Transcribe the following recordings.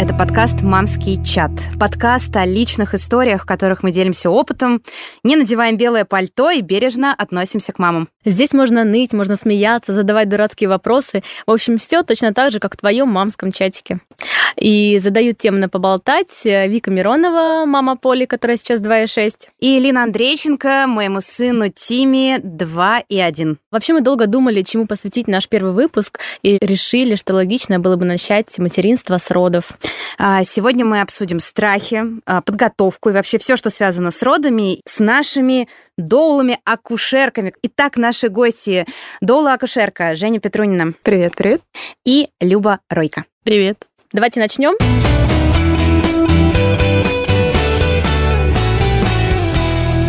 Это подкаст «Мамский чат». Подкаст о личных историях, в которых мы делимся опытом, не надеваем белое пальто и бережно относимся к мамам. Здесь можно ныть, можно смеяться, задавать дурацкие вопросы. В общем, все точно так же, как в твоем мамском чатике. И задают тему на поболтать Вика Миронова, мама Поли, которая сейчас 2,6. И Лина Андрейченко, моему сыну Тиме 2,1. Вообще мы долго думали, чему посвятить наш первый выпуск, и решили, что логично было бы начать материнство с родов. А, сегодня мы обсудим страхи, а, подготовку и вообще все, что связано с родами, с нашими доулами, акушерками. Итак, наши гости доула-акушерка Женя Петрунина. Привет, привет. И Люба Ройка. Привет. Давайте начнем.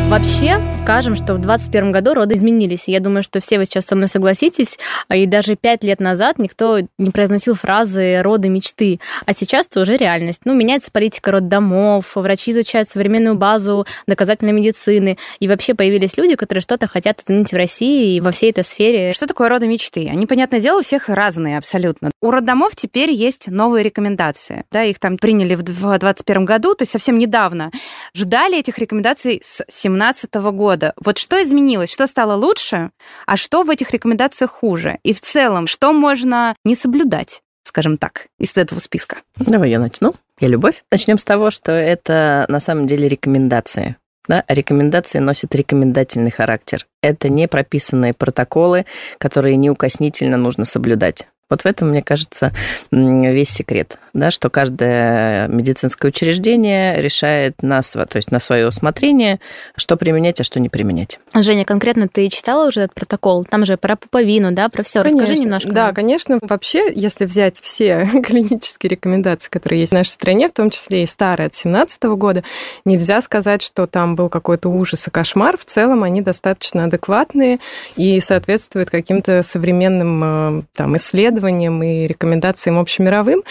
Вообще, скажем, что в 2021 году роды изменились. Я думаю, что все вы сейчас со мной согласитесь. И даже пять лет назад никто не произносил фразы «роды мечты». А сейчас это уже реальность. Ну, меняется политика роддомов, врачи изучают современную базу доказательной медицины. И вообще появились люди, которые что-то хотят изменить в России и во всей этой сфере. Что такое роды мечты? Они, понятное дело, у всех разные абсолютно. У роддомов теперь есть новые рекомендации. Да, их там приняли в 2021 году, то есть совсем недавно. Ждали этих рекомендаций с 17 2017 года. Вот что изменилось, что стало лучше, а что в этих рекомендациях хуже? И в целом, что можно не соблюдать? скажем так, из этого списка? Давай я начну. Я Любовь. Начнем с того, что это на самом деле рекомендации. Да? Рекомендации носят рекомендательный характер. Это не прописанные протоколы, которые неукоснительно нужно соблюдать. Вот в этом, мне кажется, весь секрет, да, что каждое медицинское учреждение решает на, то есть на свое усмотрение, что применять, а что не применять. Женя, конкретно ты читала уже этот протокол? Там же про пуповину, да, про все. Расскажи немножко. Да, конечно. Вообще, если взять все клинические рекомендации, которые есть в нашей стране, в том числе и старые от 2017 года, нельзя сказать, что там был какой-то ужас и кошмар. В целом они достаточно адекватные и соответствуют каким-то современным э, там, исследованиям исследованиям и рекомендациям общемировым.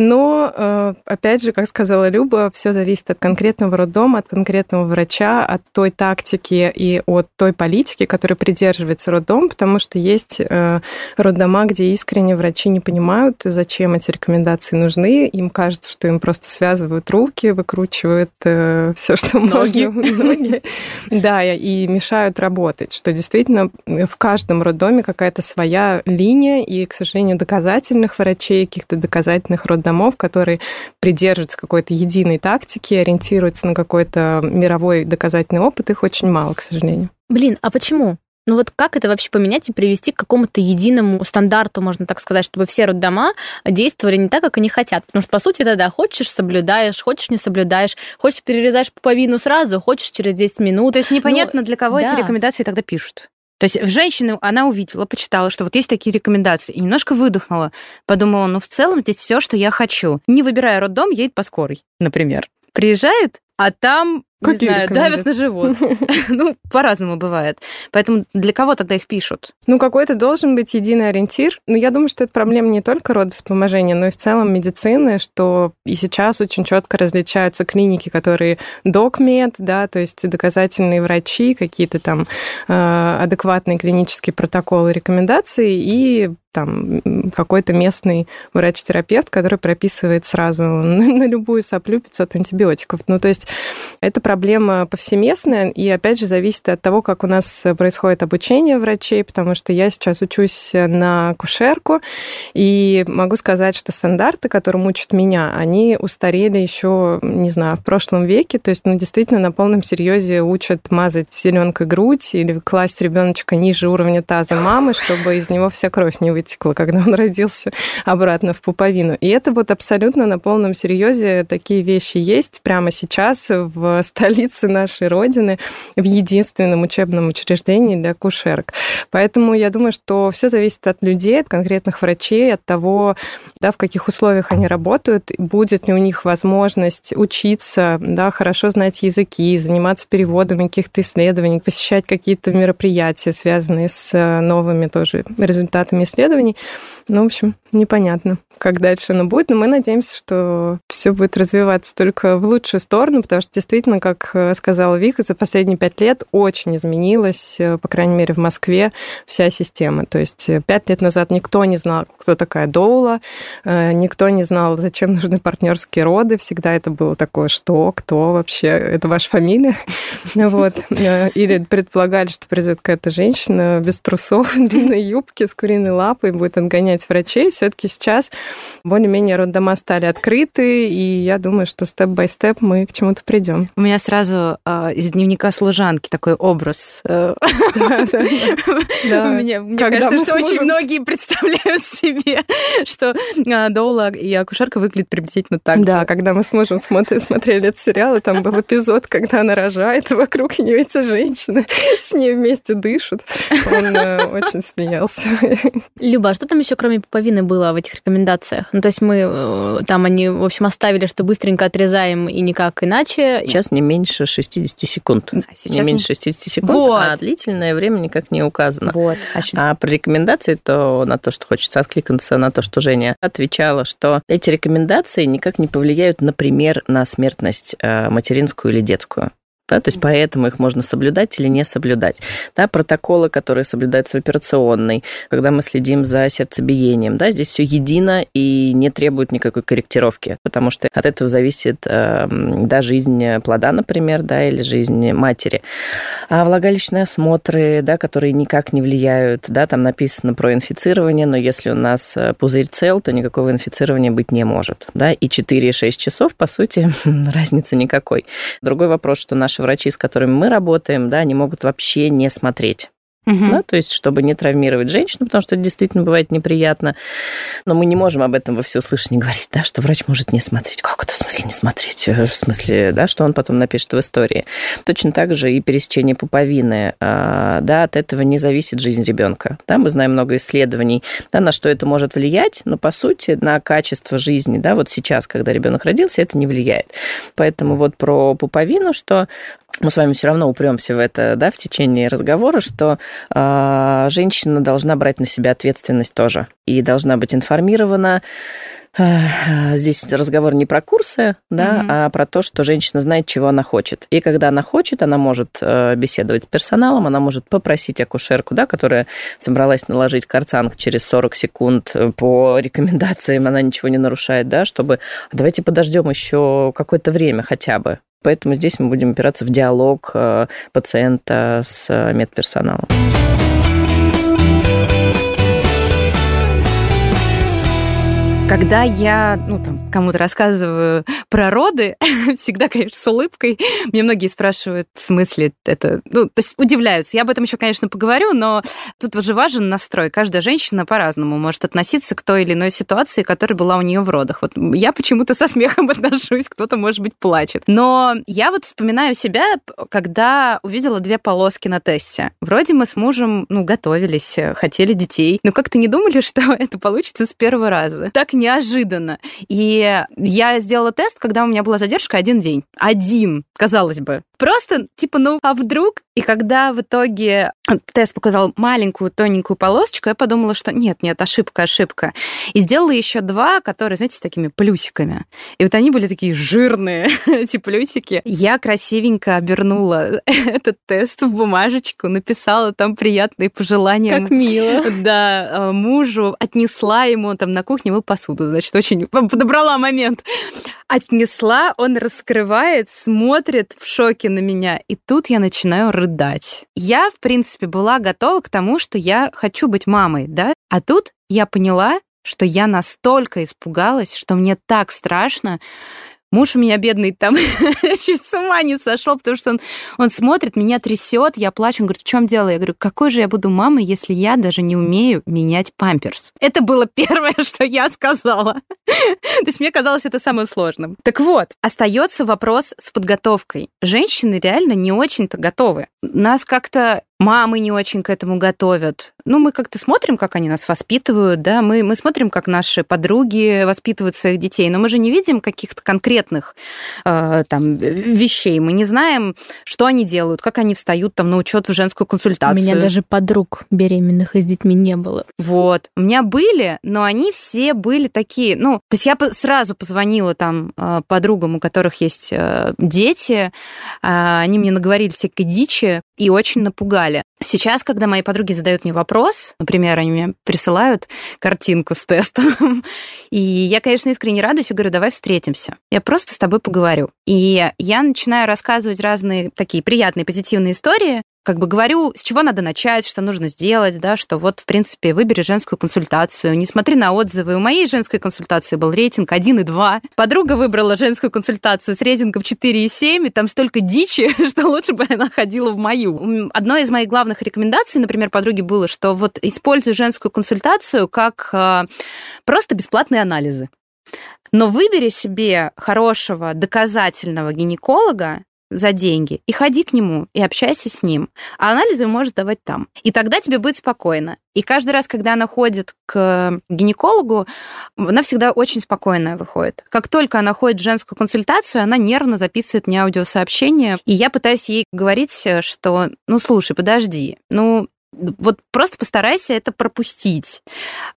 Но, э, опять же, как сказала Люба, все зависит от конкретного роддома, от конкретного врача, от той тактики и от той политики, которой придерживается роддом, потому что есть э, роддома, где искренне врачи не понимают, зачем эти рекомендации нужны. Им кажется, что им просто связывают руки, выкручивают э, все, что ноги. можно. Да, и мешают работать, что действительно в каждом роддоме какая-то своя линия, и, к сожалению, доказательных врачей, каких-то доказательных роддомов, которые придерживаются какой-то единой тактики, ориентируются на какой-то мировой доказательный опыт, их очень мало, к сожалению. Блин, а почему? Ну вот как это вообще поменять и привести к какому-то единому стандарту, можно так сказать, чтобы все роддома действовали не так, как они хотят? Потому что, по сути, тогда хочешь, соблюдаешь, хочешь, не соблюдаешь, хочешь, перерезаешь пуповину сразу, хочешь через 10 минут. То есть непонятно, ну, для кого да. эти рекомендации тогда пишут. То есть в женщину она увидела, почитала, что вот есть такие рекомендации, и немножко выдохнула. Подумала, ну в целом здесь все, что я хочу. Не выбирая роддом, едет по скорой, например. Приезжает, а там Какие не знаю, давят на живот. ну, по-разному бывает. Поэтому для кого тогда их пишут? Ну, какой-то должен быть единый ориентир. Но я думаю, что это проблема не только родоспоможения, но и в целом медицины, что и сейчас очень четко различаются клиники, которые докмед, да, то есть доказательные врачи, какие-то там э, адекватные клинические протоколы, рекомендации и там какой-то местный врач-терапевт, который прописывает сразу на, любую соплю 500 антибиотиков. Ну, то есть это проблема повсеместная, и опять же зависит от того, как у нас происходит обучение врачей, потому что я сейчас учусь на кушерку, и могу сказать, что стандарты, которым учат меня, они устарели еще, не знаю, в прошлом веке, то есть, ну, действительно, на полном серьезе учат мазать зеленкой грудь или класть ребеночка ниже уровня таза мамы, чтобы из него вся кровь не вытекла, когда он родился обратно в пуповину. И это вот абсолютно на полном серьезе такие вещи есть прямо сейчас в столице нашей Родины, в единственном учебном учреждении для кушерок. Поэтому я думаю, что все зависит от людей, от конкретных врачей, от того, да, в каких условиях они работают, будет ли у них возможность учиться, да, хорошо знать языки, заниматься переводами каких-то исследований, посещать какие-то мероприятия, связанные с новыми тоже результатами исследований исследований. Ну, в общем, непонятно. Как дальше оно будет, но мы надеемся, что все будет развиваться только в лучшую сторону, потому что действительно, как э, сказала Вика, за последние пять лет очень изменилась, э, по крайней мере, в Москве вся система. То есть э, пять лет назад никто не знал, кто такая доула, никто не знал, зачем нужны партнерские роды, всегда это было такое, что, кто вообще, это ваша фамилия? Вот. Или предполагали, что придет какая-то женщина без трусов, длинной юбки с куриной лапой, будет отгонять врачей. Все-таки сейчас более-менее роддома стали открыты, и я думаю, что степ-бай-степ мы к чему-то придем. У меня сразу э, из дневника служанки такой образ. Э, мне кажется, что очень многие представляют себе, что а, Доула и акушерка выглядит приблизительно так Да, когда мы с мужем смотрели этот сериал, и там был эпизод, когда она рожает, и вокруг нее эти женщины с ней вместе дышат. Он э, очень смеялся. Люба, а что там еще кроме пуповины было в этих рекомендациях? Ну, то есть мы э, там они, в общем, оставили, что быстренько отрезаем и никак иначе. Сейчас не меньше 60 секунд. Да, сейчас не меньше 60 секунд, вот. а длительное время никак не указано. Вот. А, а про рекомендации, то на то, что хочется откликнуться на то, что Женя отвечала, что эти рекомендации никак не повлияют, например, на смертность э, материнскую или детскую. Да, то есть поэтому их можно соблюдать или не соблюдать. Да, протоколы, которые соблюдаются в операционной, когда мы следим за сердцебиением, да, здесь все едино и не требует никакой корректировки, потому что от этого зависит э, да, жизнь плода, например, да, или жизнь матери. А влагалищные осмотры, да, которые никак не влияют, да, там написано про инфицирование, но если у нас э, пузырь цел, то никакого инфицирования быть не может, да, и 4-6 часов, по сути, разницы никакой. Другой вопрос, что наши наши врачи, с которыми мы работаем, да, они могут вообще не смотреть Угу. Да, то есть, чтобы не травмировать женщину, потому что это действительно бывает неприятно. Но мы не можем об этом во всеуслышание говорить, да, что врач может не смотреть. Как это в смысле не смотреть? Э, в смысле, да, что он потом напишет в истории. Точно так же и пересечение пуповины. А, да, от этого не зависит жизнь ребенка. Да, мы знаем много исследований, да, на что это может влиять, но по сути на качество жизни, да, вот сейчас, когда ребенок родился, это не влияет. Поэтому вот про пуповину, что мы с вами все равно упремся в это, да, в течение разговора, что э, женщина должна брать на себя ответственность тоже и должна быть информирована. Здесь разговор не про курсы, да, угу. а про то, что женщина знает, чего она хочет. И когда она хочет, она может э, беседовать с персоналом, она может попросить акушерку, да, которая собралась наложить карцанг через 40 секунд э, по рекомендациям, она ничего не нарушает, да, чтобы давайте подождем еще какое-то время хотя бы. Поэтому здесь мы будем опираться в диалог э, пациента с э, медперсоналом. Когда я ну, там, кому-то рассказываю про роды, всегда, конечно, с улыбкой. Мне многие спрашивают, в смысле это... Ну, то есть удивляются. Я об этом еще, конечно, поговорю, но тут уже важен настрой. Каждая женщина по-разному может относиться к той или иной ситуации, которая была у нее в родах. Вот я почему-то со смехом отношусь, кто-то, может быть, плачет. Но я вот вспоминаю себя, когда увидела две полоски на тесте. Вроде мы с мужем, ну, готовились, хотели детей, но как-то не думали, что это получится с первого раза. Так неожиданно. И я сделала тест, когда у меня была задержка один день. Один, казалось бы. Просто, типа, ну, а вдруг? И когда в итоге тест показал маленькую тоненькую полосочку, я подумала, что нет, нет, ошибка, ошибка. И сделала еще два, которые, знаете, с такими плюсиками. И вот они были такие жирные, эти плюсики. Я красивенько обернула этот тест в бумажечку, написала там приятные пожелания. Как мило. Да, э, мужу, отнесла ему, там на кухне мыл посуду, значит, очень подобрала момент. Отнесла, он раскрывает, смотрит в шоке на меня, и тут я начинаю рыдать. Я, в принципе, была готова к тому, что я хочу быть мамой, да? А тут я поняла, что я настолько испугалась, что мне так страшно, Муж у меня бедный там чуть с ума не сошел, потому что он, он смотрит, меня трясет, я плачу, он говорит, в чем дело? Я говорю, какой же я буду мамой, если я даже не умею менять памперс? Это было первое, что я сказала. То есть мне казалось это самым сложным. Так вот, остается вопрос с подготовкой. Женщины реально не очень-то готовы. Нас как-то мамы не очень к этому готовят. Ну, мы как-то смотрим, как они нас воспитывают, да, мы, мы смотрим, как наши подруги воспитывают своих детей, но мы же не видим каких-то конкретных э, там вещей, мы не знаем, что они делают, как они встают там на учет в женскую консультацию. У меня даже подруг беременных и с детьми не было. Вот. У меня были, но они все были такие, ну, то есть я сразу позвонила там э, подругам, у которых есть э, дети, а, они мне наговорили всякой дичи и очень напугали. Сейчас, когда мои подруги задают мне вопрос, например, они мне присылают картинку с тестом, и я, конечно, искренне радуюсь и говорю, давай встретимся. Я просто с тобой поговорю. И я начинаю рассказывать разные такие приятные, позитивные истории, как бы говорю, с чего надо начать, что нужно сделать, да, что вот, в принципе, выбери женскую консультацию, не смотри на отзывы. У моей женской консультации был рейтинг 1,2. Подруга выбрала женскую консультацию с рейтингом 4,7, и там столько дичи, что лучше бы она ходила в мою. Одной из моих главных рекомендаций, например, подруге было, что вот используй женскую консультацию как э, просто бесплатные анализы. Но выбери себе хорошего доказательного гинеколога, за деньги и ходи к нему и общайся с ним. А анализы можешь давать там. И тогда тебе будет спокойно. И каждый раз, когда она ходит к гинекологу, она всегда очень спокойная выходит. Как только она ходит в женскую консультацию, она нервно записывает мне аудиосообщение. И я пытаюсь ей говорить, что, ну, слушай, подожди, ну, вот просто постарайся это пропустить.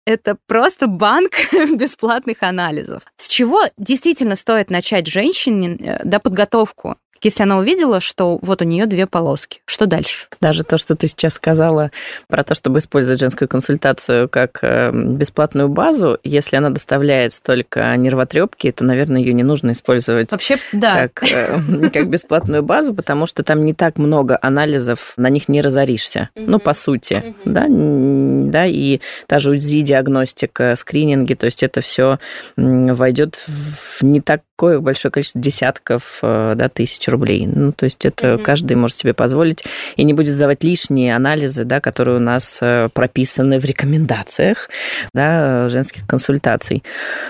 Это просто банк бесплатных анализов. С чего действительно стоит начать женщине э, да, подготовку если она увидела, что вот у нее две полоски, что дальше? Даже то, что ты сейчас сказала про то, чтобы использовать женскую консультацию как э, бесплатную базу, если она доставляет столько нервотрепки, то, наверное, ее не нужно использовать Вообще, да. как, э, как бесплатную базу, потому что там не так много анализов, на них не разоришься. Ну, по сути, да, да, и та же УЗИ-диагностика, скрининги, то есть это все войдет в не такое большое количество десятков, э, да, тысяч рублей. Ну, то есть это mm-hmm. каждый может себе позволить и не будет сдавать лишние анализы, да, которые у нас э, прописаны в рекомендациях да, женских консультаций.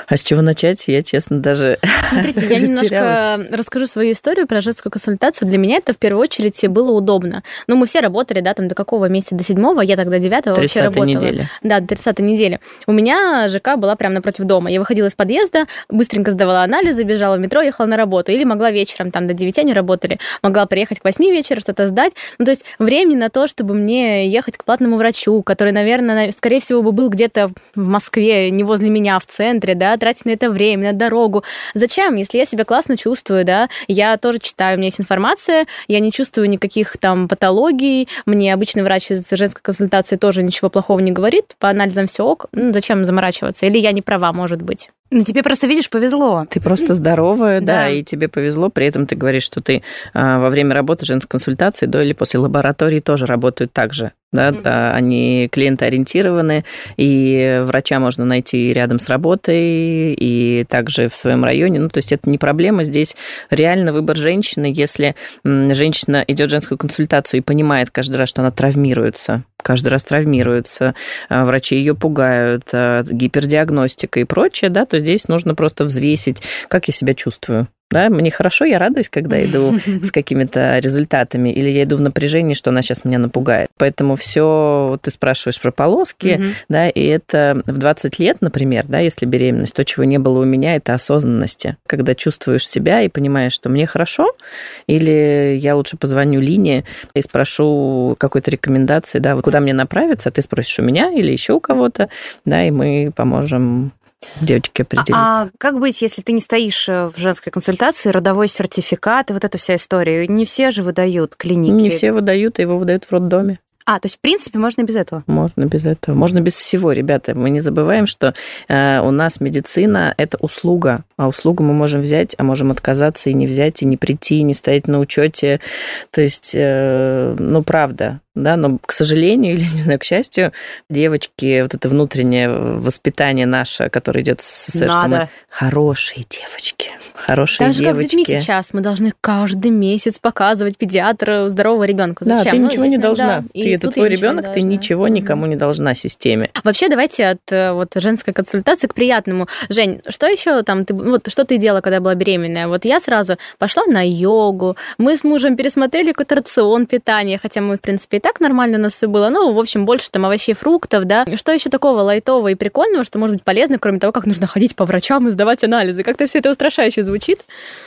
А с чего начать, я, честно, даже Смотрите, я немножко расскажу свою историю про женскую консультацию. Для меня это в первую очередь было удобно. Ну, мы все работали, да, там до какого месяца? До седьмого, я тогда девятого вообще работала. недели. Да, до 30 недели. У меня ЖК была прямо напротив дома. Я выходила из подъезда, быстренько сдавала анализы, бежала в метро, ехала на работу. Или могла вечером там до 9 они работали. Могла приехать к 8 вечера, что-то сдать. Ну, то есть времени на то, чтобы мне ехать к платному врачу, который, наверное, скорее всего, бы был где-то в Москве, не возле меня, в центре, да, тратить на это время, на дорогу. Зачем, если я себя классно чувствую, да, я тоже читаю, у меня есть информация, я не чувствую никаких там патологий, мне обычный врач из женской консультации тоже ничего плохого не говорит, по анализам все ок, ну, зачем заморачиваться? Или я не права, может быть. Ну, тебе просто, видишь, повезло. Ты просто здоровая, да. да, и тебе повезло. При этом ты говоришь, что ты а, во время работы женской консультации до или после лаборатории тоже работают так же да, mm-hmm. они клиентоориентированы, и врача можно найти рядом с работой, и также в своем районе. Ну, то есть это не проблема, здесь реально выбор женщины, если женщина идет в женскую консультацию и понимает каждый раз, что она травмируется, каждый раз травмируется, а врачи ее пугают, а, гипердиагностика и прочее, да, то здесь нужно просто взвесить, как я себя чувствую. Да, мне хорошо, я радуюсь, когда иду с какими-то результатами, или я иду в напряжении, что она сейчас меня напугает. Поэтому все, вот ты спрашиваешь про полоски, да, и это в 20 лет, например, да, если беременность, то, чего не было у меня, это осознанности. Когда чувствуешь себя и понимаешь, что мне хорошо, или я лучше позвоню Лине и спрошу какой-то рекомендации, да, вот куда мне направиться, а ты спросишь у меня или еще у кого-то, да, и мы поможем девочки определиться. А, а как быть, если ты не стоишь э, в женской консультации, родовой сертификат и вот эта вся история? Не все же выдают клиники. Не все выдают, а его выдают в роддоме. А, то есть, в принципе, можно без этого? Можно без этого. Можно без всего, ребята. Мы не забываем, что э, у нас медицина – это услуга. А услугу мы можем взять, а можем отказаться и не взять, и не прийти, и не стоять на учете. То есть, э, ну, правда да, но, к сожалению или, не знаю, к счастью, девочки, вот это внутреннее воспитание наше, которое идет с СССР, что мы хорошие девочки, хорошие Даже девочки. как с детьми сейчас, мы должны каждый месяц показывать педиатру здорового ребенка. Зачем? Да, ты ну, ничего не должна. Да. Ты, это твой ребенок, ты ничего никому не должна системе. Вообще, давайте от э, вот женской консультации к приятному. Жень, что еще там ты, вот что ты делала, когда была беременная? Вот я сразу пошла на йогу, мы с мужем пересмотрели какой-то рацион питания, хотя мы, в принципе, так нормально у нас все было. Ну, в общем, больше там овощей, фруктов, да. Что еще такого лайтового и прикольного, что может быть полезно, кроме того, как нужно ходить по врачам и сдавать анализы? Как-то все это устрашающе звучит.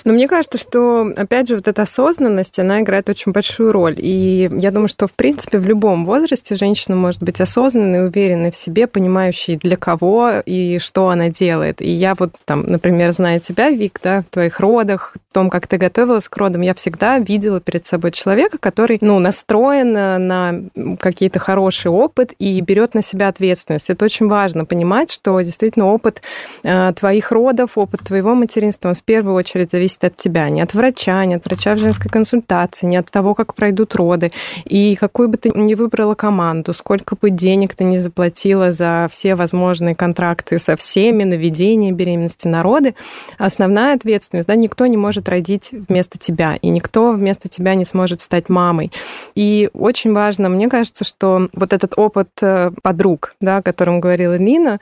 Но мне кажется, что, опять же, вот эта осознанность, она играет очень большую роль. И я думаю, что, в принципе, в любом возрасте женщина может быть осознанной, уверенной в себе, понимающей, для кого и что она делает. И я вот там, например, зная тебя, Вик, да, в твоих родах, в том, как ты готовилась к родам, я всегда видела перед собой человека, который, ну, настроен на какие-то хороший опыт и берет на себя ответственность. Это очень важно понимать, что действительно опыт э, твоих родов, опыт твоего материнства, он в первую очередь зависит от тебя, не от врача, не от врача в женской консультации, не от того, как пройдут роды. И какую бы ты ни выбрала команду, сколько бы денег ты не заплатила за все возможные контракты со всеми, на ведение беременности, на роды, основная ответственность, да, никто не может родить вместо тебя, и никто вместо тебя не сможет стать мамой. И очень важно, мне кажется, что вот этот опыт э, подруг, да, о котором говорила Лина,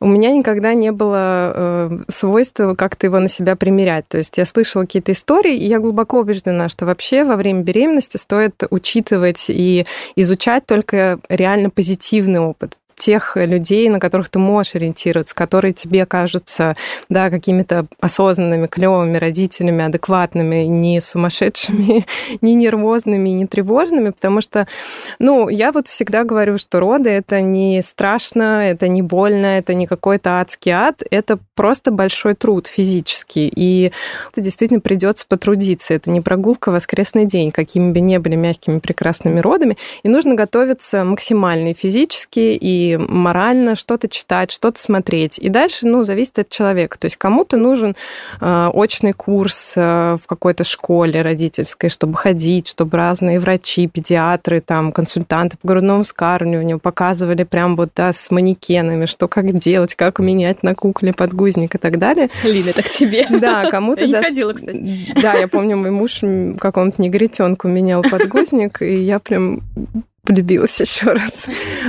у меня никогда не было э, свойства как-то его на себя примерять. То есть я слышала какие-то истории, и я глубоко убеждена, что вообще во время беременности стоит учитывать и изучать только реально позитивный опыт тех людей, на которых ты можешь ориентироваться, которые тебе кажутся да, какими-то осознанными, клевыми родителями, адекватными, не сумасшедшими, не нервозными, не тревожными, потому что, ну, я вот всегда говорю, что роды — это не страшно, это не больно, это не какой-то адский ад, это просто большой труд физический, и это действительно придется потрудиться, это не прогулка в воскресный день, какими бы ни были мягкими прекрасными родами, и нужно готовиться максимально и физически, и морально что-то читать, что-то смотреть. И дальше, ну, зависит от человека. То есть кому-то нужен э, очный курс э, в какой-то школе родительской, чтобы ходить, чтобы разные врачи, педиатры, там, консультанты по грудному вскармливанию показывали прям вот, да, с манекенами, что как делать, как менять на кукле подгузник и так далее. Лина, так тебе. Да, кому-то... Я не ходила, кстати. Да, я помню, мой муж какому-то негритенку менял подгузник, и я прям полюбилась еще раз.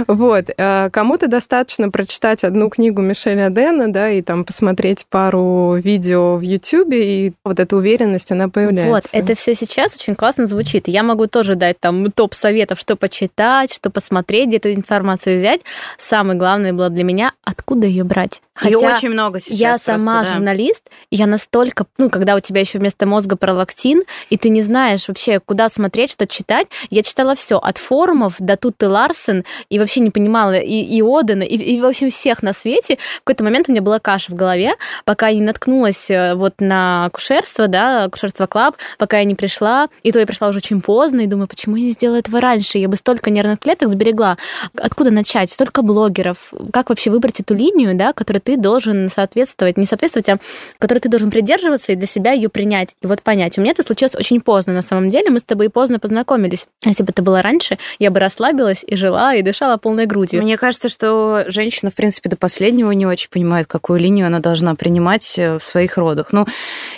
Вот. Э, кому-то достаточно прочитать одну книгу Мишеля Дэна, да, и там посмотреть пару видео в Ютьюбе, и вот эта уверенность, она появляется. Вот, это все сейчас очень классно звучит. Я могу тоже дать там топ советов, что почитать, что посмотреть, где эту информацию взять. Самое главное было для меня, откуда ее брать. Хотя ее очень много сейчас. Я сама просто, да. журналист, и я настолько, ну, когда у тебя еще вместо мозга пролактин, и ты не знаешь вообще, куда смотреть, что читать, я читала все от форума Артемов до Тутты Ларсен, и вообще не понимала и, и Одена, и, и, в общем, всех на свете. В какой-то момент у меня была каша в голове, пока я не наткнулась э, вот на акушерство, да, акушерство клаб, пока я не пришла, и то я пришла уже очень поздно, и думаю, почему я не сделала этого раньше? Я бы столько нервных клеток сберегла. Откуда начать? Столько блогеров. Как вообще выбрать эту линию, да, которой ты должен соответствовать, не соответствовать, а которой ты должен придерживаться и для себя ее принять и вот понять. У меня это случилось очень поздно, на самом деле. Мы с тобой поздно познакомились. Если бы это было раньше, я бы расслабилась и жила, и дышала полной грудью. Мне кажется, что женщина, в принципе, до последнего не очень понимает, какую линию она должна принимать э, в своих родах. Ну,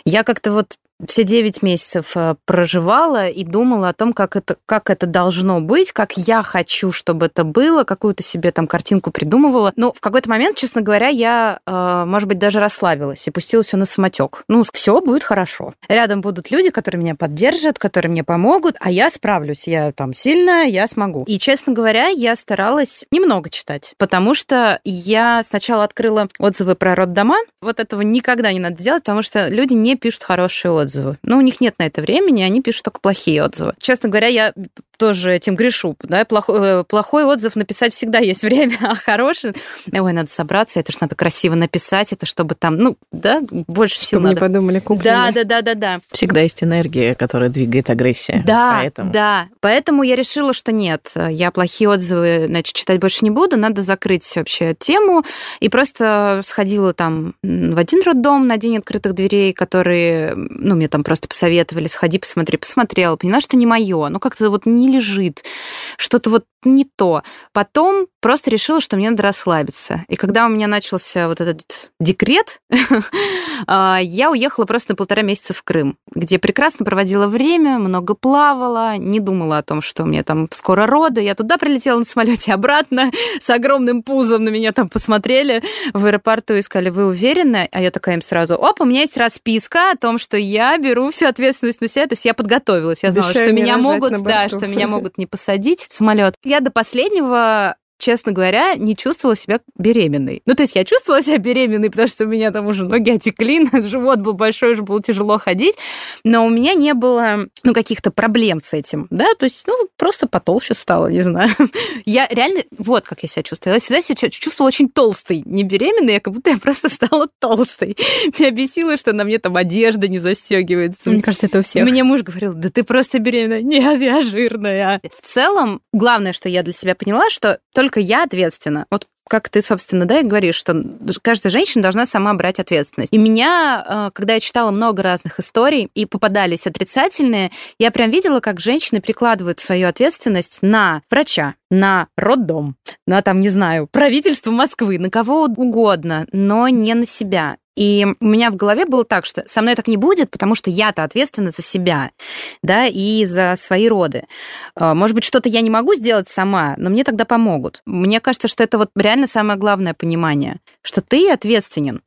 я как-то вот все девять месяцев э, проживала и думала о том, как это, как это должно быть, как я хочу, чтобы это было, какую-то себе там картинку придумывала. Но в какой-то момент, честно говоря, я, э, может быть, даже расслабилась и пустила на самотек. Ну, все будет хорошо. Рядом будут люди, которые меня поддержат, которые мне помогут, а я справлюсь. Я там сильная, я смогу. И, честно говоря, я старалась немного читать, потому что я сначала открыла отзывы про роддома. Вот этого никогда не надо делать, потому что люди не пишут хорошие отзывы отзывы. Но у них нет на это времени, они пишут только плохие отзывы. Честно говоря, я тоже этим грешу. Да? Плохой, э, плохой отзыв написать всегда есть время, а хороший... Ой, надо собраться, это же надо красиво написать, это чтобы там, ну, да, больше чтобы сил не надо. подумали купленные. Да, да, да, да, да. Всегда есть энергия, которая двигает агрессия. Да, поэтому. да. Поэтому я решила, что нет, я плохие отзывы, значит, читать больше не буду, надо закрыть вообще тему. И просто сходила там в один роддом на день открытых дверей, которые, ну, мне там просто посоветовали, сходи, посмотри, посмотрела, поняла, что не мое, ну, как-то вот не лежит, что-то вот не то. Потом просто решила, что мне надо расслабиться. И когда у меня начался вот этот декрет, а, я уехала просто на полтора месяца в Крым, где прекрасно проводила время, много плавала, не думала о том, что у меня там скоро роды. Я туда прилетела на самолете обратно с огромным пузом, на меня там посмотрели в аэропорту и сказали, вы уверены? А я такая им сразу, оп, у меня есть расписка о том, что я беру всю ответственность на себя, то есть я подготовилась, я знала, что меня могут, да, что меня меня могут не посадить в самолет. Я до последнего честно говоря, не чувствовала себя беременной. Ну, то есть я чувствовала себя беременной, потому что у меня там уже ноги отекли, живот был большой, уже было тяжело ходить, но у меня не было, ну, каких-то проблем с этим, да, то есть, ну, просто потолще стало, не знаю. Я реально, вот как я себя чувствовала. Я всегда себя чувствовала очень толстой, не беременной, а как будто я просто стала толстой. Меня бесило, что на мне там одежда не застегивается. Мне кажется, это у всех. Мне муж говорил, да ты просто беременная. Нет, я жирная. В целом, главное, что я для себя поняла, что только только я ответственна. Вот как ты, собственно, да, и говоришь, что каждая женщина должна сама брать ответственность. И меня, э, когда я читала много разных историй и попадались отрицательные, я прям видела, как женщины прикладывают свою ответственность на врача, на роддом, на, там, не знаю, правительство Москвы, на кого угодно, но не на себя. И у меня в голове было так, что со мной так не будет, потому что я-то ответственна за себя, да, и за свои роды. А, может быть, что-то я не могу сделать сама, но мне тогда помогут. Мне кажется, что это вот реально самое главное понимание, что ты ответственен.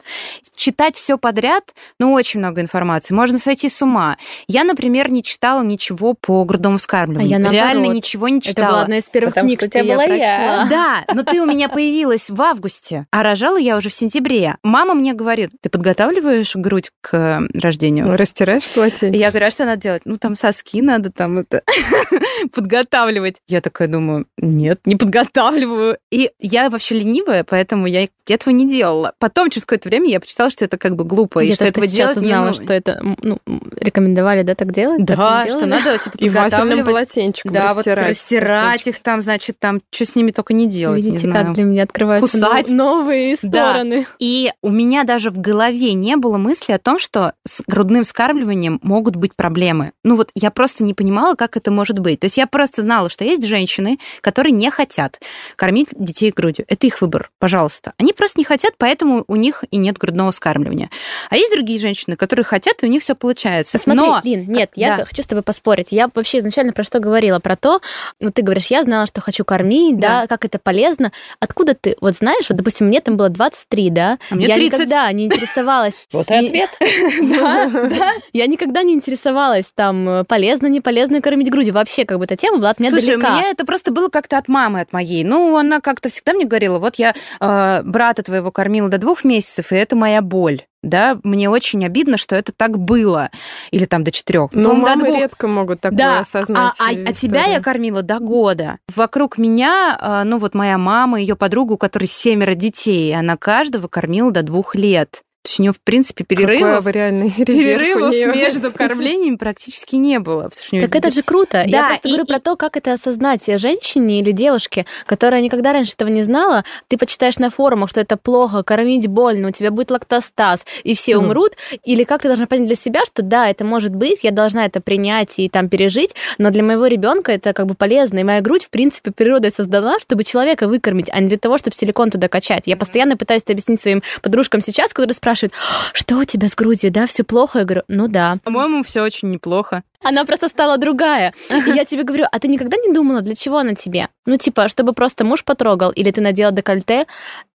Читать все подряд, ну, очень много информации, можно сойти с ума. Я, например, не читала ничего по грудному вскармливанию. А я, Реально ничего не читала. Это была одна из первых Потому книг, что, что я была прочла. Я. Да, но ты у меня появилась в августе, а рожала я уже в сентябре. Мама мне говорит, ты подготавливаешь грудь к э, рождению? Растираешь платье? Я говорю, а что надо делать? Ну, там соски надо там это подготавливать. Я такая думаю, нет, не подготавливаю. И я вообще ленивая, поэтому я этого не делала. Потом, через какое-то время, я почитала, что это как бы глупо, и что этого делать узнала, не... что это ну, рекомендовали, да, так делать? Да, что надо, типа, и вафельным полотенчиком Да, вот растирать их там, значит, там, что с ними только не делать, Видите, не знаю. как для меня открываются Кусать. новые стороны. Да. И у меня даже в голове не было мысли о том, что с грудным вскармливанием могут быть проблемы. Ну вот я просто не понимала, как это может быть. То есть я просто знала, что есть женщины, которые не хотят кормить детей грудью. Это их выбор, пожалуйста. Они просто не хотят, поэтому у них и нет грудного вскармливания. А есть другие женщины, которые хотят, и у них все получается. Смотри, Но... Лин, нет, я да. хочу с тобой поспорить. Я вообще изначально про что говорила? Про то, ну ты говоришь, я знала, что хочу кормить, да, да как это полезно. Откуда ты, вот знаешь, вот, допустим, мне там было 23, да? А мне я 30. никогда не интересовалась. Вот и ответ. Да, да. Я никогда не интересовалась там, полезно, не полезно кормить грудью. Вообще, как бы эта тема была от меня Слушай, у меня это просто было как-то от мамы, от моей. Ну, она как-то всегда мне говорила, вот я э, брата твоего кормила до двух месяцев, и это моя боль да, мне очень обидно, что это так было, или там до четырех. Ну, мамы до двух. редко могут такое да. осознать. А, а, а тебя я кормила до года. Вокруг меня, э, ну вот моя мама, ее подруга, у которой семеро детей, она каждого кормила до двух лет. То есть у нее, в принципе, перерывов, перерывов между кормлениями практически не было. Нее... Так это же круто. Да, Я просто и, говорю и... про то, как это осознать женщине или девушке, которая никогда раньше этого не знала. Ты почитаешь на форумах, что это плохо, кормить больно, у тебя будет лактостаз, и все mm. умрут. Или как ты должна понять для себя, что да, это может быть, я должна это принять и там пережить, но для моего ребенка это как бы полезно. И моя грудь, в принципе, природой создана, чтобы человека выкормить, а не для того, чтобы силикон туда качать. Я постоянно пытаюсь это объяснить своим подружкам сейчас, которые спрашивают, спрашивают, что у тебя с грудью, да, все плохо? Я говорю, ну да. По-моему, все очень неплохо. Она просто стала другая. И я тебе говорю, а ты никогда не думала, для чего она тебе? Ну, типа, чтобы просто муж потрогал, или ты надела декольте,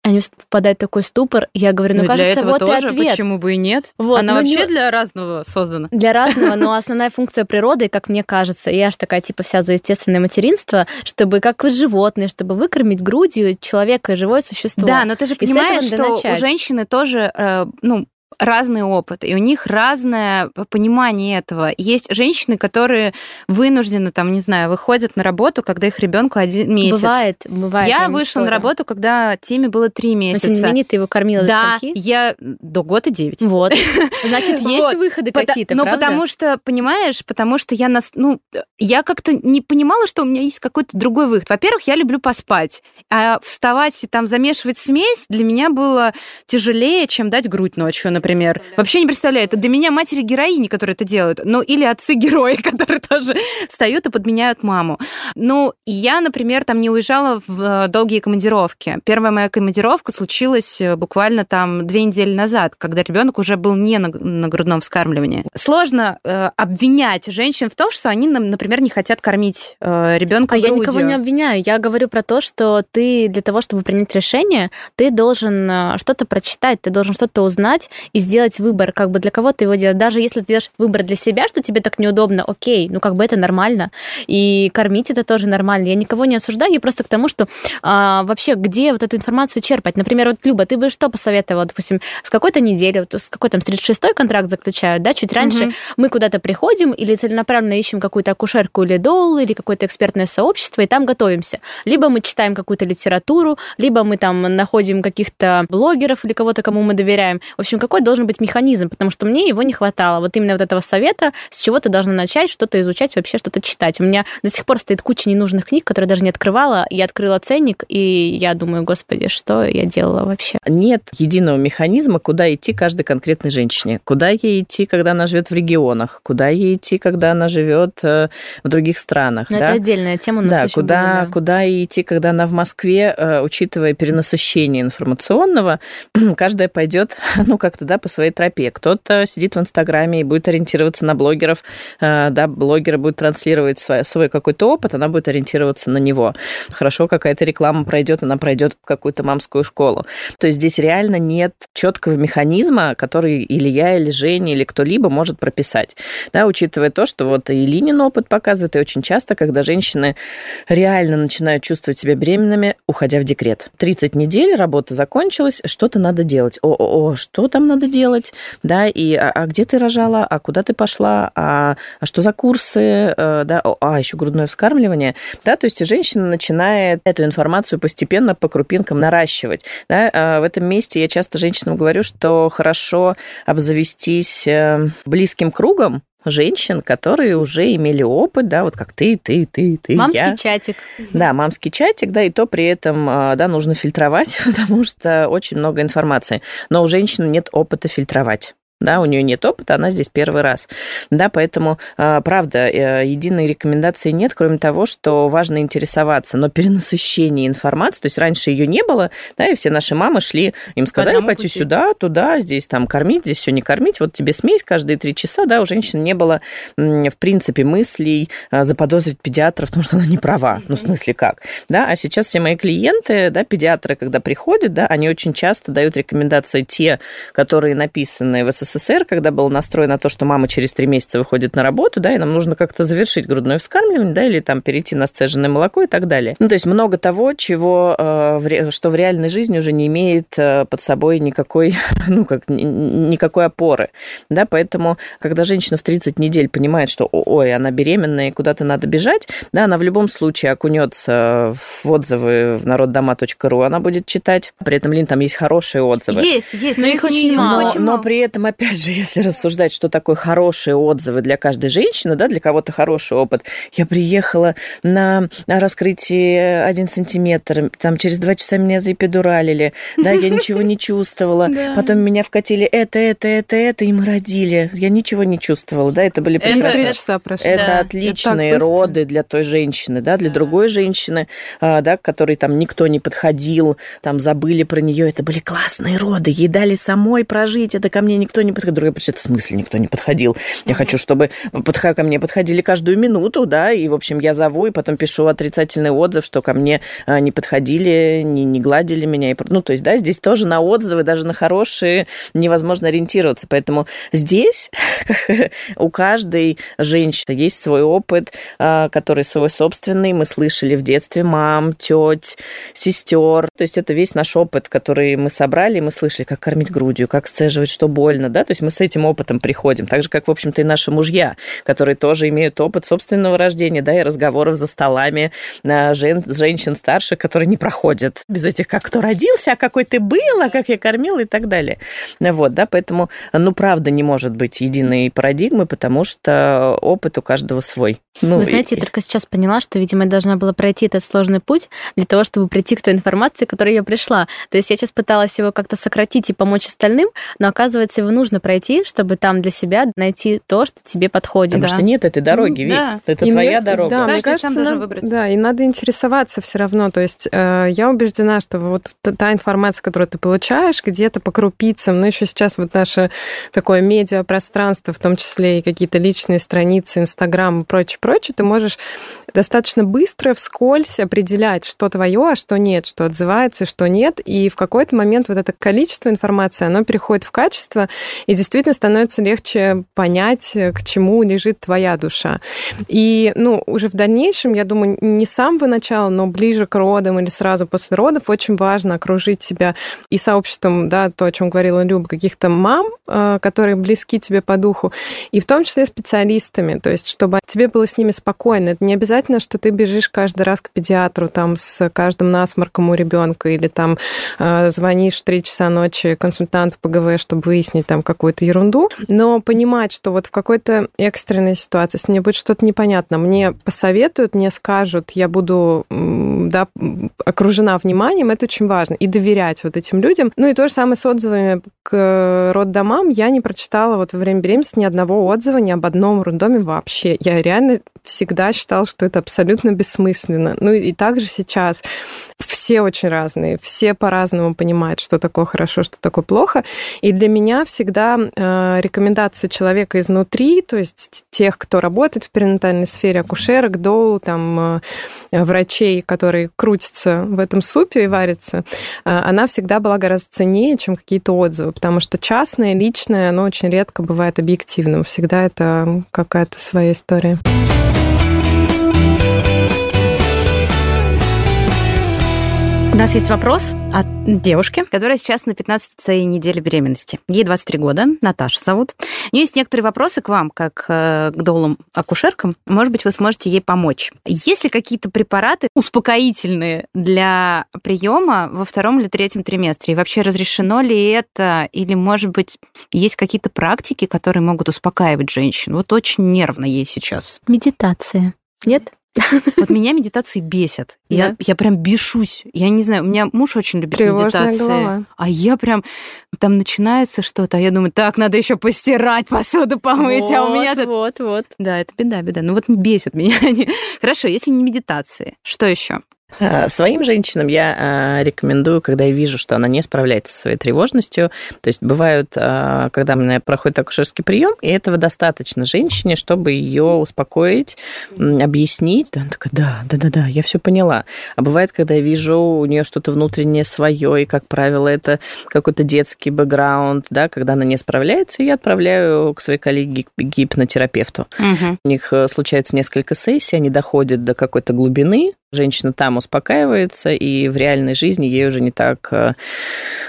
они впадают в такой ступор. Я говорю, ну, ну кажется, для этого вот тоже, и ответ. почему бы и нет? Вот, она вообще не... для разного создана. Для разного, но основная функция природы, как мне кажется, я же такая, типа, вся за естественное материнство, чтобы, как и животные, чтобы выкормить грудью человека и живое существо. Да, но ты же понимаешь, что у женщины тоже, э, ну, разный опыт, и у них разное понимание этого. Есть женщины, которые вынуждены, там, не знаю, выходят на работу, когда их ребенку один месяц. Бывает, бывает. Я вышла на работу, когда Тиме было три месяца. Но, тем не менее, ты его кормила Да, до я до года девять. Вот. Значит, есть выходы какие-то, Ну, потому что, понимаешь, потому что я нас, ну, я как-то не понимала, что у меня есть какой-то другой выход. Во-первых, я люблю поспать, а вставать и там замешивать смесь для меня было тяжелее, чем дать грудь ночью, например. Вообще не представляю. Это для меня матери-героини, которые это делают. Ну, или отцы-герои, которые тоже встают и подменяют маму. Ну, я, например, там не уезжала в э, долгие командировки. Первая моя командировка случилась э, буквально там две недели назад, когда ребенок уже был не на, на грудном вскармливании. Сложно э, обвинять женщин в том, что они, например, не хотят кормить э, ребенка А грудью. я никого не обвиняю. Я говорю про то, что ты для того, чтобы принять решение, ты должен э, что-то прочитать, ты должен что-то узнать, и сделать выбор, как бы для кого ты его делаешь. Даже если ты делаешь выбор для себя, что тебе так неудобно, окей, ну как бы это нормально. И кормить это тоже нормально. Я никого не осуждаю, я просто к тому, что а, вообще где вот эту информацию черпать. Например, вот, Люба, ты бы что посоветовала, допустим, с какой-то недели, вот, с какой там, с 36-й контракт заключают, да, чуть раньше угу. мы куда-то приходим или целенаправленно ищем какую-то акушерку или дол, или какое-то экспертное сообщество, и там готовимся. Либо мы читаем какую-то литературу, либо мы там находим каких-то блогеров или кого-то, кому мы доверяем. В общем, какой должен быть механизм, потому что мне его не хватало. Вот именно вот этого совета, с чего ты должна начать, что-то изучать, вообще что-то читать. У меня до сих пор стоит куча ненужных книг, которые даже не открывала. Я открыла ценник, и я думаю, господи, что я делала вообще? Нет единого механизма, куда идти каждой конкретной женщине. Куда ей идти, когда она живет в регионах, куда ей идти, когда она живет э, в других странах. Но да? Это отдельная тема. У нас да, куда, была, да. куда идти, когда она в Москве, э, учитывая перенасыщение информационного, каждая пойдет, ну, как-то, да, по своей тропе. Кто-то сидит в Инстаграме и будет ориентироваться на блогеров, э, да, блогеры будут транслировать свой, свой какой-то опыт, она будет ориентироваться на него. Хорошо, какая-то реклама пройдет, она пройдет в какую-то мамскую школу. То есть здесь реально нет четкого механизма, который или я, или Женя, или кто-либо может прописать. Да, учитывая то, что вот и Линин опыт показывает, и очень часто, когда женщины реально начинают чувствовать себя беременными, уходя в декрет. 30 недель, работа закончилась, что-то надо делать. О, о, о что там надо делать? Да, и а, а где ты рожала? А куда ты пошла? А, а что за курсы? Э, да, а, еще грудное вскармливание. Да, то есть женщина начинает эту информацию постепенно по крупинкам наращивать. Да, а в этом месте я часто женщинам говорю, что хорошо обзавестись э, близким кругом, женщин, которые уже имели опыт, да, вот как ты, ты, ты, ты, Мамский я. чатик. Да, мамский чатик, да, и то при этом, а, да, нужно фильтровать, потому что очень много информации. Но у женщин нет опыта фильтровать да, у нее нет опыта, она здесь первый раз, да, поэтому, а, правда, э, единой рекомендации нет, кроме того, что важно интересоваться, но перенасыщение информации, то есть раньше ее не было, да, и все наши мамы шли, им сказали, пойти пути. сюда, туда, здесь там кормить, здесь все не кормить, вот тебе смесь каждые три часа, да, у женщин не было, в принципе, мыслей а, заподозрить педиатра в том, что она не права, ну, в смысле как, да, а сейчас все мои клиенты, да, педиатры, когда приходят, да, они очень часто дают рекомендации те, которые написаны в СССР, СССР, когда был настроен на то, что мама через три месяца выходит на работу, да, и нам нужно как-то завершить грудное вскармливание, да, или там перейти на сцеженное молоко и так далее. Ну, то есть много того, чего, э, что в реальной жизни уже не имеет э, под собой никакой, ну, как, никакой опоры, да, поэтому, когда женщина в 30 недель понимает, что, ой, она беременная и куда-то надо бежать, да, она в любом случае окунется в отзывы в народдома.ру, она будет читать. При этом, Лин, там есть хорошие отзывы. Есть, есть, но их очень мало. Но, но при этом, опять же, если рассуждать, что такое хорошие отзывы для каждой женщины, да, для кого-то хороший опыт. Я приехала на раскрытие один сантиметр, там через два часа меня заэпидуралили, да, я ничего не чувствовала, потом меня вкатили это, это, это, это, и мы родили. Я ничего не чувствовала, да, это были прекрасные... Это, отличные роды для той женщины, да, для другой женщины, а, да, которой там никто не подходил, там забыли про нее, это были классные роды, ей дали самой прожить, это ко мне никто не подходил. Другая говорит, это в смысле никто не подходил? Я хочу, чтобы подх... ко мне подходили каждую минуту, да, и, в общем, я зову и потом пишу отрицательный отзыв, что ко мне а, не подходили, не, не гладили меня. И... Ну, то есть, да, здесь тоже на отзывы, даже на хорошие невозможно ориентироваться. Поэтому здесь у каждой женщины есть свой опыт, а, который свой собственный. Мы слышали в детстве мам, теть, сестер. То есть это весь наш опыт, который мы собрали, и мы слышали, как кормить грудью, как сцеживать, что больно, да, то есть мы с этим опытом приходим. Так же, как, в общем-то, и наши мужья, которые тоже имеют опыт собственного рождения, да, и разговоров за столами э, жен, женщин старших, которые не проходят без этих, как кто родился, а какой ты был, а как я кормила и так далее. Вот, да, поэтому, ну, правда, не может быть единой парадигмы, потому что опыт у каждого свой. Ну, Вы знаете, и... я только сейчас поняла, что, видимо, я должна была пройти этот сложный путь для того, чтобы прийти к той информации, к которой я пришла. То есть я сейчас пыталась его как-то сократить и помочь остальным, но оказывается, его нужно нужно пройти, чтобы там для себя найти то, что тебе подходит. Потому да. что нет этой дороги, ну, да. это и твоя мне, дорога. Да, мне кажется, сам выбрать. Да, и надо интересоваться все равно. То есть э, я убеждена, что вот та информация, которую ты получаешь, где-то по крупицам, ну еще сейчас вот наше такое медиапространство, в том числе и какие-то личные страницы, Инстаграм и прочее, прочее, ты можешь достаточно быстро вскользь определять, что твое, а что нет, что отзывается, что нет. И в какой-то момент вот это количество информации, оно переходит в качество, и действительно становится легче понять, к чему лежит твоя душа. И, ну, уже в дальнейшем, я думаю, не с самого начала, но ближе к родам или сразу после родов очень важно окружить себя и сообществом, да, то, о чем говорила Люба, каких-то мам, э, которые близки тебе по духу, и в том числе специалистами, то есть чтобы тебе было с ними спокойно. Это не обязательно что ты бежишь каждый раз к педиатру там с каждым насморком у ребенка или там э, звонишь в 3 часа ночи консультанту по ГВ, чтобы выяснить там какую-то ерунду, но понимать, что вот в какой-то экстренной ситуации, если мне будет что-то непонятно, мне посоветуют, мне скажут, я буду да, окружена вниманием, это очень важно, и доверять вот этим людям. Ну и то же самое с отзывами к роддомам. Я не прочитала вот во время беременности ни одного отзыва ни об одном роддоме вообще. Я реально всегда считала, что это абсолютно бессмысленно. Ну и также сейчас все очень разные, все по-разному понимают, что такое хорошо, что такое плохо. И для меня всегда э, рекомендации человека изнутри, то есть тех, кто работает в перинатальной сфере, акушерок, доул, там, э, врачей, которые крутятся в этом супе и варятся, э, она всегда была гораздо ценнее, чем какие-то отзывы, потому что частное, личное, оно очень редко бывает объективным. Всегда это какая-то своя история. Нас есть вопрос от девушки, которая сейчас на 15-й неделе беременности. Ей 23 года, Наташа зовут. У нее есть некоторые вопросы к вам, как э, к доулам акушеркам. Может быть, вы сможете ей помочь. Есть ли какие-то препараты успокоительные для приема во втором или третьем триместре? И вообще разрешено ли это? Или, может быть, есть какие-то практики, которые могут успокаивать женщин? Вот очень нервно ей сейчас. Медитация. Нет? Вот меня медитации бесят. Да? Я, я прям бешусь. Я не знаю, у меня муж очень любит Тревожная медитации. Голова. А я прям там начинается что-то, а я думаю, так, надо еще постирать, посуду помыть, вот, а у меня тут... Вот, вот. Да, это беда, беда. Ну вот бесит меня. Хорошо, если не медитации, что еще? Э, своим женщинам я э, рекомендую, когда я вижу, что она не справляется со своей тревожностью, то есть бывают, э, когда у меня проходит акушерский прием, и этого достаточно женщине, чтобы ее успокоить, объяснить. Да, она такая, да, да, да, да, я все поняла. А бывает, когда я вижу у нее что-то внутреннее свое, и, как правило, это какой-то детский бэкграунд, да, когда она не справляется, я отправляю к своей коллеге гипнотерапевту. Угу. У них случается несколько сессий, они доходят до какой-то глубины, женщина там успокаивается, и в реальной жизни ей уже не так... Э,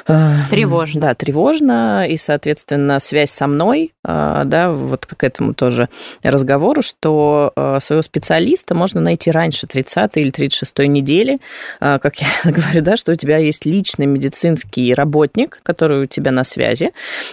э, тревожно. Да, тревожно, и, соответственно, связь со мной, э, да, вот к этому тоже разговору, что своего специалиста можно найти раньше 30 или 36 недели, как я говорю, да, что у тебя есть личный медицинский работник, который у тебя на связи,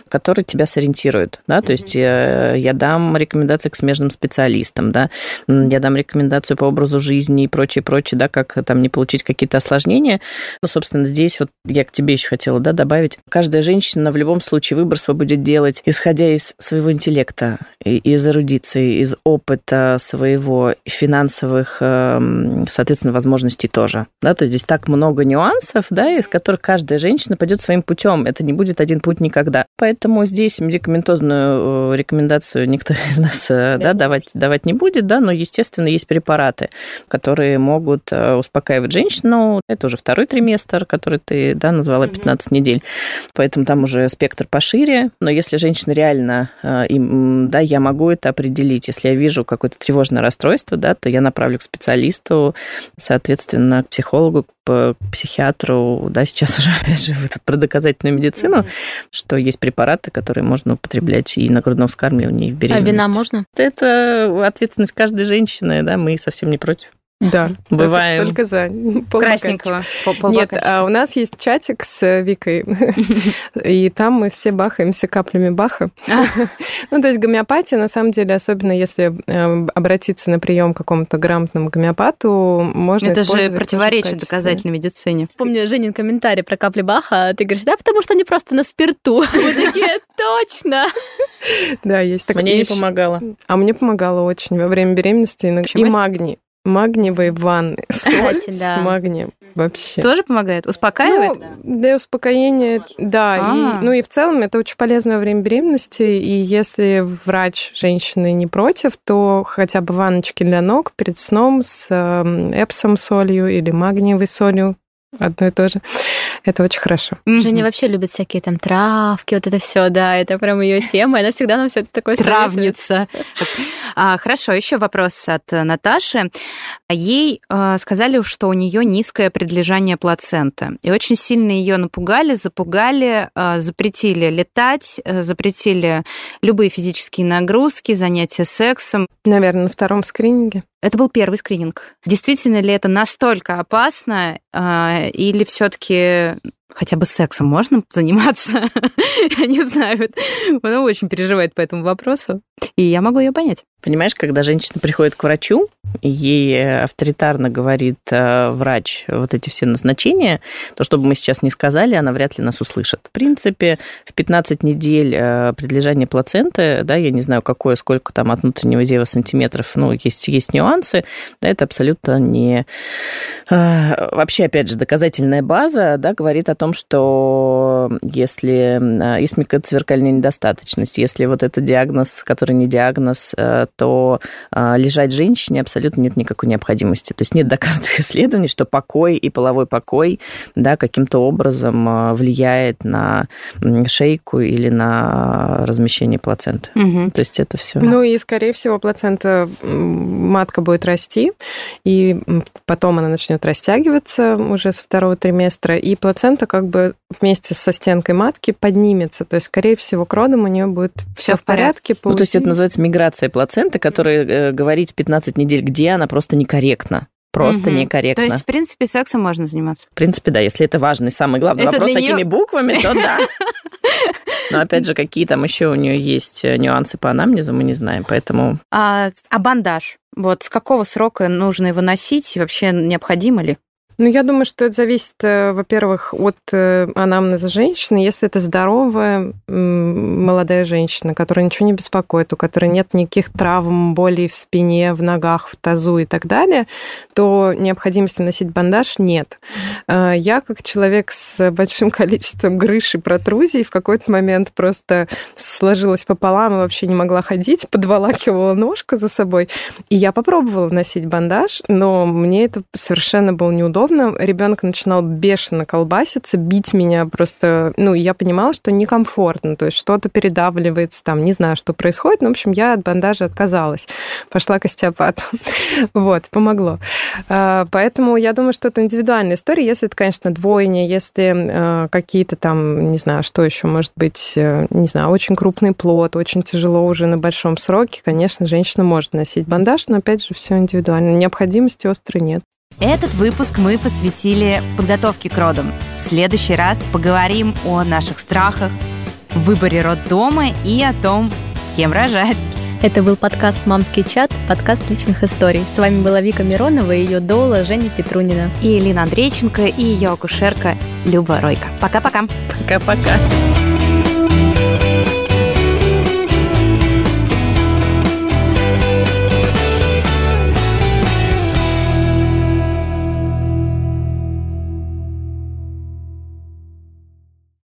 который тебя сориентирует, да, то есть я дам рекомендации к смежным специалистам, да, я дам рекомендацию по образу жизни и прочее, прочее, прочее, да, как там не получить какие-то осложнения. Ну, собственно, здесь вот я к тебе еще хотела, да, добавить. Каждая женщина в любом случае выбор свой будет делать, исходя из своего интеллекта, из эрудиции, из опыта своего, финансовых, эм, соответственно, возможностей тоже. Да, то есть здесь так много нюансов, да, из которых каждая женщина пойдет своим путем. Это не будет один путь никогда. Поэтому здесь медикаментозную э, рекомендацию никто из нас э, да, давать, давать не будет, да, но, естественно, есть препараты, которые могут могут э, успокаивать женщину. Это уже второй триместр, который ты да, назвала 15 mm-hmm. недель. Поэтому там уже спектр пошире. Но если женщина реально, э, да, я могу это определить. Если я вижу какое-то тревожное расстройство, да, то я направлю к специалисту, соответственно, к психологу, к психиатру, да, сейчас уже, опять же, про доказательную медицину, mm-hmm. что есть препараты, которые можно употреблять и на грудном вскармливании, и в беременности. А вина можно? Это ответственность каждой женщины, да, мы совсем не против. Да, бываем. Только, только за. Красненького. Нет, а у нас есть чатик с Викой, и там мы все бахаемся каплями баха. А. Ну, то есть гомеопатия, на самом деле, особенно если э, обратиться на прием к какому-то грамотному гомеопату, можно Это же противоречит доказательной медицине. Помню Женин комментарий про капли баха, ты говоришь, да, потому что они просто на спирту. Мы такие, Точно! Да, есть такое. Мне не помогало. А мне помогало очень во время беременности. И магний. Магниевые ванны. Кстати, да. С магнием. Вообще. Тоже помогает? Успокаивает? Ну, для успокоения, да. А-а-а. И, ну и в целом это очень полезно во время беременности. И если врач женщины не против, то хотя бы ванночки для ног перед сном с эм, эпсом солью или магниевой солью одно и то же. Это очень хорошо. Женя вообще любит всякие там травки, вот это все, да, это прям ее тема, она всегда нам все это такое Травница. А, хорошо, еще вопрос от Наташи. Ей э, сказали, что у нее низкое предлежание плаценты. И очень сильно ее напугали, запугали, э, запретили летать, э, запретили любые физические нагрузки, занятия сексом. Наверное, на втором скрининге. Это был первый скрининг. Действительно ли это настолько опасно, э, или все-таки хотя бы сексом можно заниматься? Я не знаю. Она очень переживает по этому вопросу, и я могу ее понять. Понимаешь, когда женщина приходит к врачу, ей э, авторитарно говорит э, врач вот эти все назначения, то, что бы мы сейчас не сказали, она вряд ли нас услышит. В принципе, в 15 недель э, предлежания плаценты, да, я не знаю, какое, сколько там от внутреннего дева сантиметров, ну, есть, есть нюансы, да, это абсолютно не... Вообще, опять же, доказательная база, да, говорит о том, что если есть микроцверкальная недостаточность, если вот это диагноз, который не диагноз, то а, лежать женщине абсолютно нет никакой необходимости. То есть нет доказанных исследований, что покой и половой покой да, каким-то образом влияет на шейку или на размещение плаценты. Угу. То есть это все. Ну и, скорее всего, плацента матка будет расти, и потом она начнет растягиваться уже со второго триместра, и плацента как бы вместе со стенкой матки поднимется. То есть, скорее всего, к родам у нее будет все в порядке. Ну, то есть это называется миграция плаценты которые э, говорить 15 недель где, она просто некорректна. Просто угу. некорректно. То есть, в принципе, сексом можно заниматься? В принципе, да. Если это важный, самый главный это вопрос такими нее... буквами, то да. Но опять же, какие там еще у нее есть э, нюансы по анамнезу, мы не знаем, поэтому... А, а бандаж? Вот с какого срока нужно его носить? Вообще необходимо ли? Ну, я думаю, что это зависит, э, во-первых, от э, анамнеза женщины. Если это здоровая молодая женщина, которая ничего не беспокоит, у которой нет никаких травм, болей в спине, в ногах, в тазу и так далее, то необходимости носить бандаж нет. Э, я, как человек с большим количеством грыж и протрузий, в какой-то момент просто сложилась пополам и вообще не могла ходить, подволакивала ножку за собой. И я попробовала носить бандаж, но мне это совершенно было неудобно неудобно. Ребенок начинал бешено колбаситься, бить меня просто... Ну, я понимала, что некомфортно, то есть что-то передавливается, там, не знаю, что происходит. Но, в общем, я от бандажа отказалась. Пошла к остеопату. вот, помогло. А, поэтому я думаю, что это индивидуальная история. Если это, конечно, двойня, если а, какие-то там, не знаю, что еще может быть, э, не знаю, очень крупный плод, очень тяжело уже на большом сроке, конечно, женщина может носить бандаж, но, опять же, все индивидуально. Необходимости острой нет. Этот выпуск мы посвятили подготовке к родам. В следующий раз поговорим о наших страхах, выборе роддома и о том, с кем рожать. Это был подкаст «Мамский чат», подкаст личных историй. С вами была Вика Миронова и ее доула Женя Петрунина. И Элина Андрейченко, и ее акушерка Люба Ройка. Пока-пока. Пока-пока.